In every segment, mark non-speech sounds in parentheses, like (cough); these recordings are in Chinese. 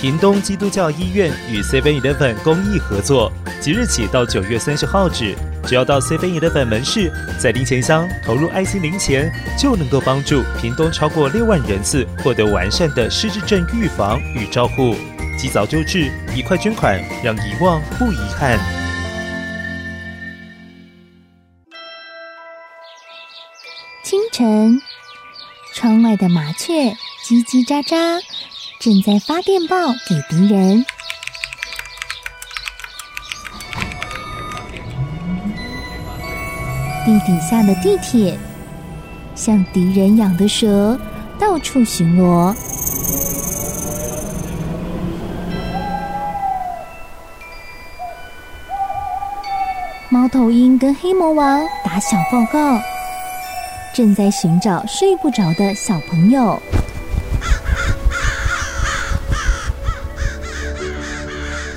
屏东基督教医院与 Seven Eleven 公益合作，即日起到九月三十号止，只要到 Seven Eleven 门市，在零钱箱投入爱心零钱，就能够帮助屏东超过六万人次获得完善的失智症预防与照护。及早救治，一块捐款，让遗忘不遗憾。清晨，窗外的麻雀叽叽喳喳。正在发电报给敌人。地底下的地铁，像敌人养的蛇，到处巡逻。猫头鹰跟黑魔王打小报告，正在寻找睡不着的小朋友。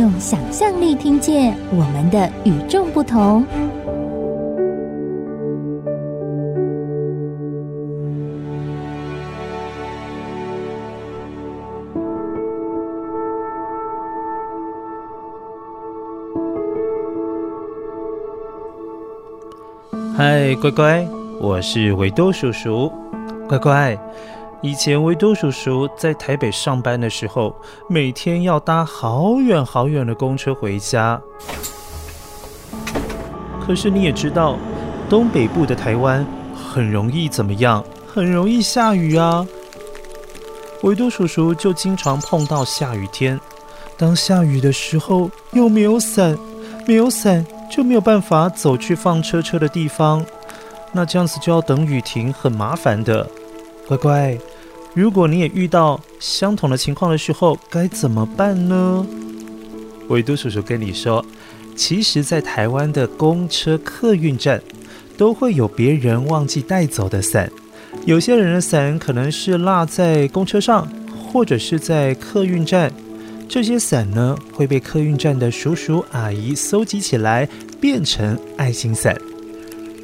用想象力听见我们的与众不同。嗨，乖乖，我是维多叔叔，乖乖。以前维多叔叔在台北上班的时候，每天要搭好远好远的公车回家。可是你也知道，东北部的台湾很容易怎么样？很容易下雨啊。维多叔叔就经常碰到下雨天。当下雨的时候，又没有伞，没有伞就没有办法走去放车车的地方。那这样子就要等雨停，很麻烦的。乖乖。如果你也遇到相同的情况的时候，该怎么办呢？维多叔叔跟你说，其实，在台湾的公车客运站，都会有别人忘记带走的伞。有些人的伞可能是落在公车上，或者是在客运站。这些伞呢，会被客运站的叔叔阿姨搜集起来，变成爱心伞。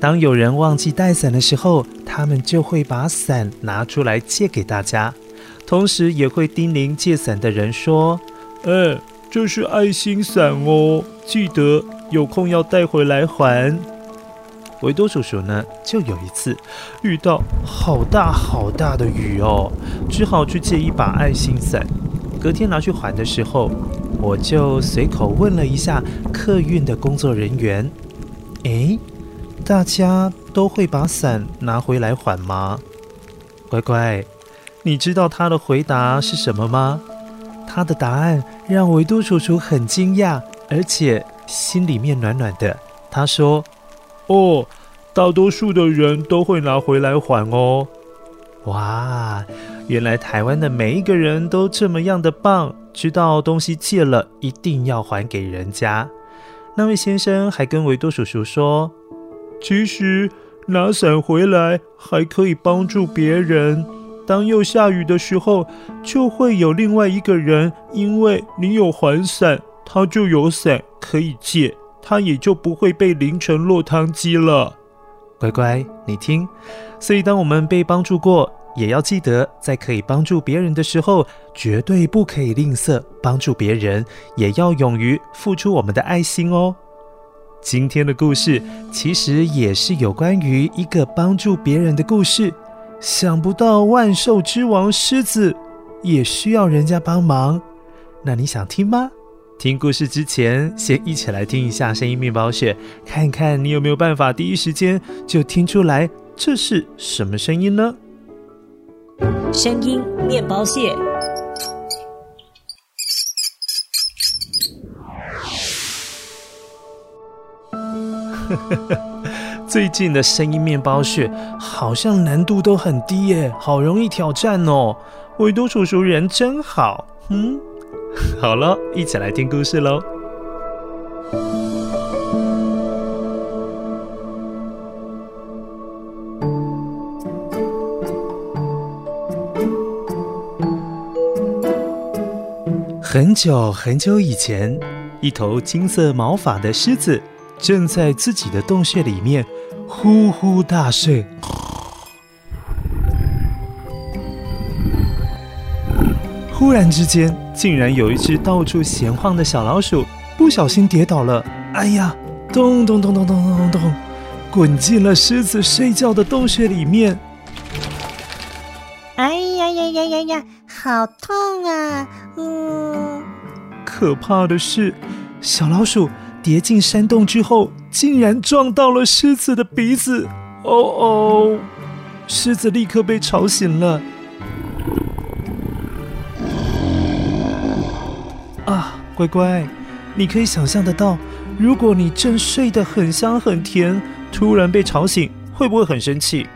当有人忘记带伞的时候，他们就会把伞拿出来借给大家，同时也会叮咛借伞的人说：“哎，这是爱心伞哦，记得有空要带回来还。”维多叔叔呢，就有一次遇到好大好大的雨哦，只好去借一把爱心伞。隔天拿去还的时候，我就随口问了一下客运的工作人员：“哎，大家？”都会把伞拿回来还吗？乖乖，你知道他的回答是什么吗？他的答案让维多叔叔很惊讶，而且心里面暖暖的。他说：“哦，大多数的人都会拿回来还哦。”哇，原来台湾的每一个人都这么样的棒，知道东西借了一定要还给人家。那位先生还跟维多叔叔说：“其实。”拿伞回来还可以帮助别人。当又下雨的时候，就会有另外一个人，因为你有还伞，他就有伞可以借，他也就不会被淋成落汤鸡了。乖乖，你听。所以，当我们被帮助过，也要记得，在可以帮助别人的时候，绝对不可以吝啬帮助别人，也要勇于付出我们的爱心哦。今天的故事其实也是有关于一个帮助别人的故事。想不到万兽之王狮子也需要人家帮忙，那你想听吗？听故事之前，先一起来听一下声音面包屑，看看你有没有办法第一时间就听出来这是什么声音呢？声音面包屑。(laughs) 最近的声音面包屑好像难度都很低耶，好容易挑战哦。维多叔叔人真好，嗯，(laughs) 好了，一起来听故事喽。很久很久以前，一头金色毛发的狮子正在自己的洞穴里面呼呼大睡。忽然之间，竟然有一只到处闲晃的小老鼠不小心跌倒了，哎呀，咚咚咚咚咚咚咚咚，滚进了狮子睡觉的洞穴里面。哎呀呀呀呀呀，好痛啊！嗯，可怕的是，小老鼠跌进山洞之后，竟然撞到了狮子的鼻子。哦哦，狮子立刻被吵醒了。啊，乖乖，你可以想象得到，如果你正睡得很香很甜，突然被吵醒，会不会很生气？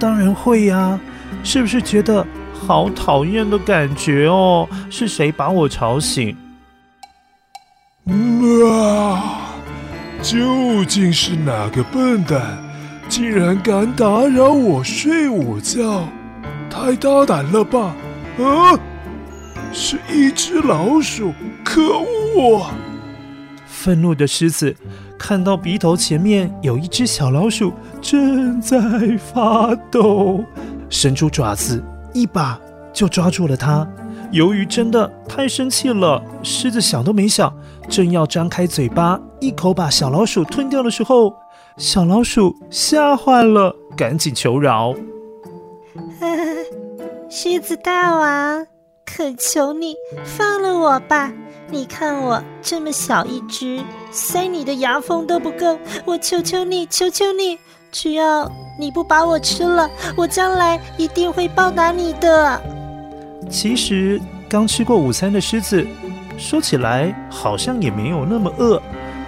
当然会呀，是不是觉得？好讨厌的感觉哦！是谁把我吵醒？啊！究竟是哪个笨蛋，竟然敢打扰我睡午觉？太大胆了吧！啊！是一只老鼠！可恶！愤怒的狮子看到鼻头前面有一只小老鼠正在发抖，伸出爪子。一把就抓住了它。由于真的太生气了，狮子想都没想，正要张开嘴巴一口把小老鼠吞掉的时候，小老鼠吓坏了，赶紧求饶：“ (laughs) 狮子大王，恳求你放了我吧！你看我这么小一只，塞你的牙缝都不够，我求求你，求求你！”只要你不把我吃了，我将来一定会报答你的。其实刚吃过午餐的狮子，说起来好像也没有那么饿，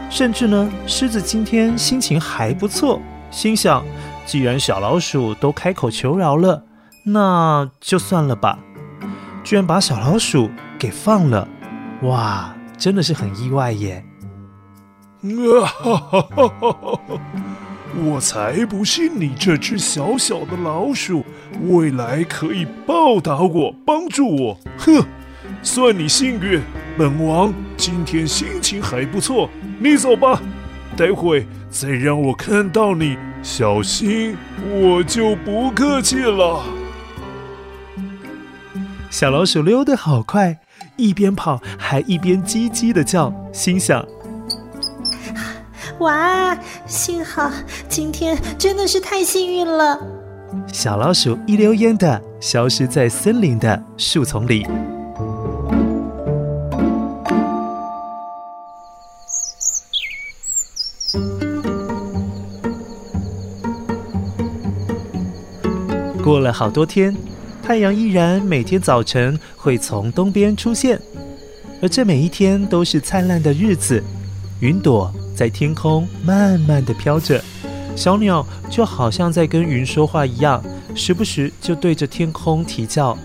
甚至呢，狮子今天心情还不错，心想：既然小老鼠都开口求饶了，那就算了吧。居然把小老鼠给放了，哇，真的是很意外耶！啊哈哈哈哈哈！我才不信你这只小小的老鼠未来可以报答我、帮助我！哼，算你幸运，本王今天心情还不错。你走吧，待会再让我看到你，小心我就不客气了。小老鼠溜得好快，一边跑还一边叽叽的叫，心想。哇，幸好今天真的是太幸运了！小老鼠一溜烟的消失在森林的树丛里。好多天，太阳依然每天早晨会从东边出现，而这每一天都是灿烂的日子，云朵。在天空慢慢的飘着，小鸟就好像在跟云说话一样，时不时就对着天空啼叫。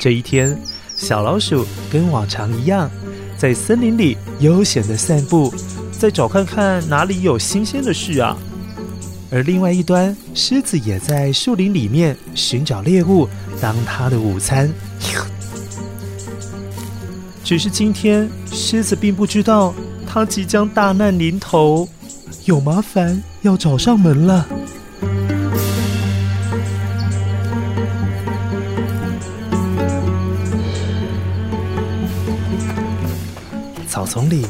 这一天，小老鼠跟往常一样，在森林里悠闲的散步，再找看看哪里有新鲜的事啊。而另外一端，狮子也在树林里面寻找猎物当它的午餐。只是今天，狮子并不知道。它即将大难临头，有麻烦要找上门了。草丛里，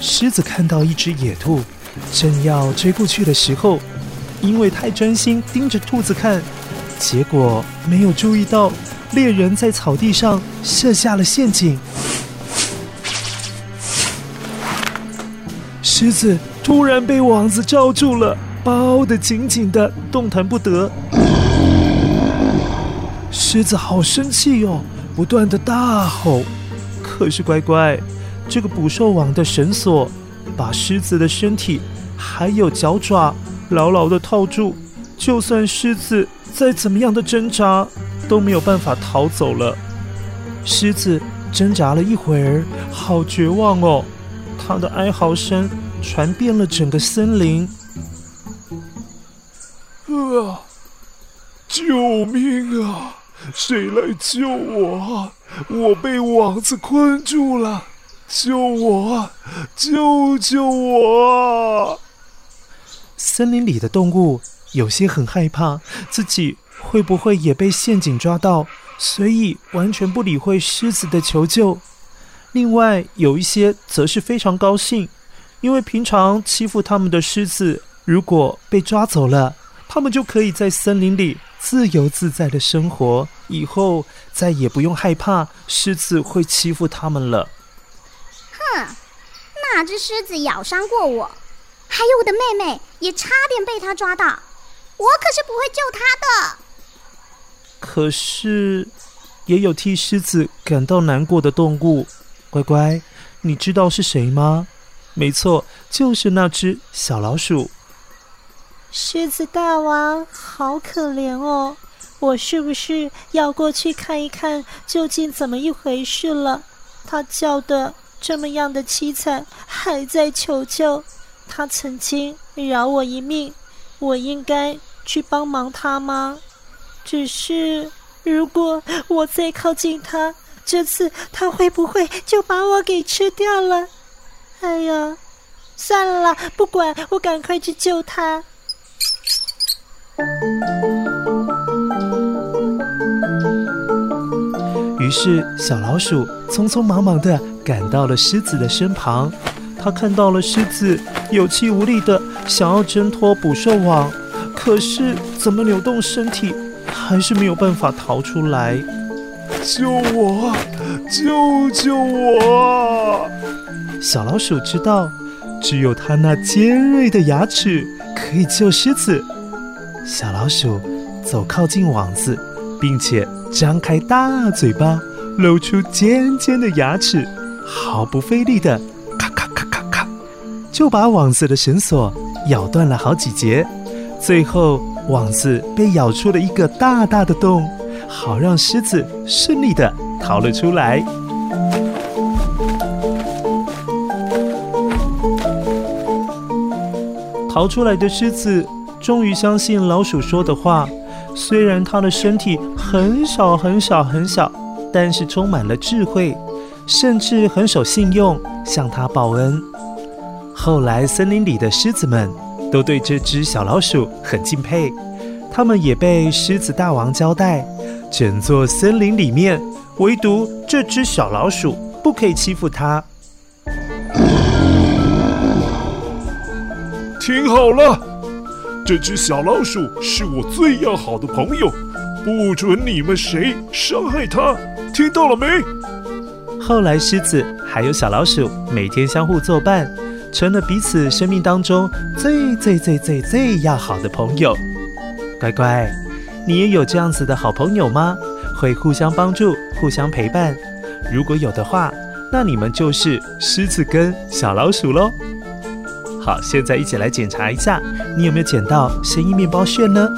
狮子看到一只野兔，正要追过去的时候，因为太专心盯着兔子看，结果没有注意到猎人在草地上设下了陷阱。狮子突然被网子罩住了，包得紧紧的，动弹不得。狮子好生气哦，不断的大吼。可是乖乖，这个捕兽网的绳索把狮子的身体还有脚爪牢牢的套住，就算狮子再怎么样的挣扎，都没有办法逃走了。狮子挣扎了一会儿，好绝望哦。他的哀嚎声传遍了整个森林。啊！救命啊！谁来救我？我被网子困住了！救我！救救我！森林里的动物有些很害怕，自己会不会也被陷阱抓到，所以完全不理会狮子的求救。另外有一些则是非常高兴，因为平常欺负他们的狮子，如果被抓走了，他们就可以在森林里自由自在的生活，以后再也不用害怕狮子会欺负他们了。哼，那只狮子咬伤过我，还有我的妹妹也差点被他抓到，我可是不会救他的。可是，也有替狮子感到难过的动物。乖乖，你知道是谁吗？没错，就是那只小老鼠。狮子大王，好可怜哦！我是不是要过去看一看，究竟怎么一回事了？他叫的这么样的凄惨，还在求救。他曾经饶我一命，我应该去帮忙他吗？只是，如果我再靠近他，这次他会不会就把我给吃掉了？哎呀，算了，不管，我赶快去救他。于是，小老鼠匆匆忙忙地赶到了狮子的身旁。他看到了狮子有气无力的想要挣脱捕兽网，可是怎么扭动身体，还是没有办法逃出来。救我！救救我！小老鼠知道，只有它那尖锐的牙齿可以救狮子。小老鼠走靠近网子，并且张开大嘴巴，露出尖尖的牙齿，毫不费力的就把网子的绳索咬断了好几节。最后，网子被咬出了一个大大的洞。好让狮子顺利的逃了出来。逃出来的狮子终于相信老鼠说的话，虽然它的身体很小很小很小，但是充满了智慧，甚至很守信用，向它报恩。后来森林里的狮子们都对这只小老鼠很敬佩，他们也被狮子大王交代。整座森林里面，唯独这只小老鼠不可以欺负它。听好了，这只小老鼠是我最要好的朋友，不准你们谁伤害它，听到了没？后来，狮子还有小老鼠每天相互作伴，成了彼此生命当中最最最最最要好的朋友。乖乖。你也有这样子的好朋友吗？会互相帮助、互相陪伴？如果有的话，那你们就是狮子跟小老鼠喽。好，现在一起来检查一下，你有没有捡到声音面包屑呢？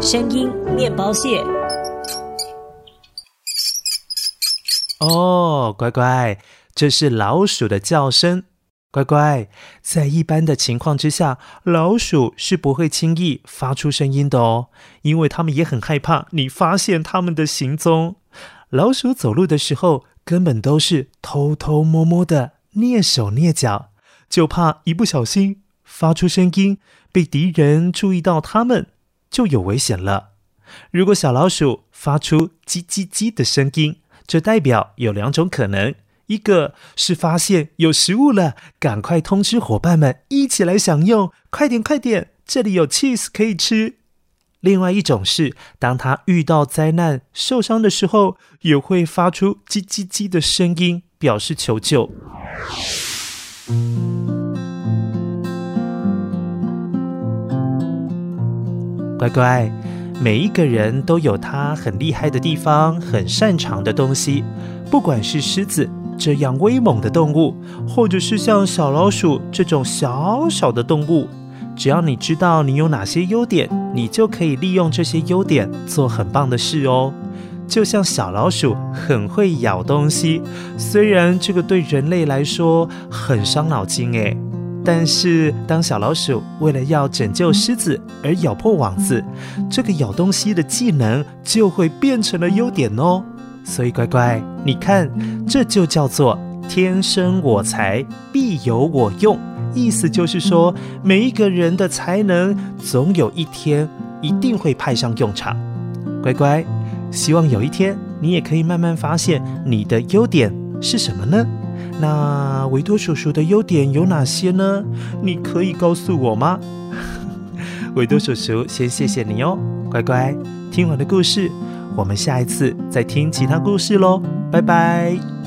声音面包屑。哦，乖乖，这是老鼠的叫声。乖乖，在一般的情况之下，老鼠是不会轻易发出声音的哦，因为它们也很害怕你发现它们的行踪。老鼠走路的时候，根本都是偷偷摸摸的，蹑手蹑脚，就怕一不小心发出声音，被敌人注意到它们，就有危险了。如果小老鼠发出叽叽叽的声音，这代表有两种可能。一个是发现有食物了，赶快通知伙伴们一起来享用，快点快点，这里有 cheese 可以吃。另外一种是，当他遇到灾难受伤的时候，也会发出叽叽叽的声音，表示求救。乖乖，每一个人都有他很厉害的地方，很擅长的东西，不管是狮子。这样威猛的动物，或者是像小老鼠这种小小的动物，只要你知道你有哪些优点，你就可以利用这些优点做很棒的事哦。就像小老鼠很会咬东西，虽然这个对人类来说很伤脑筋诶，但是当小老鼠为了要拯救狮子而咬破网子，这个咬东西的技能就会变成了优点哦。所以乖乖，你看，这就叫做天生我材必有我用，意思就是说，每一个人的才能总有一天一定会派上用场。乖乖，希望有一天你也可以慢慢发现你的优点是什么呢？那维多叔叔的优点有哪些呢？你可以告诉我吗？(laughs) 维多叔叔先谢谢你哦，乖乖，听完的故事，我们下一次再听其他故事喽，拜拜。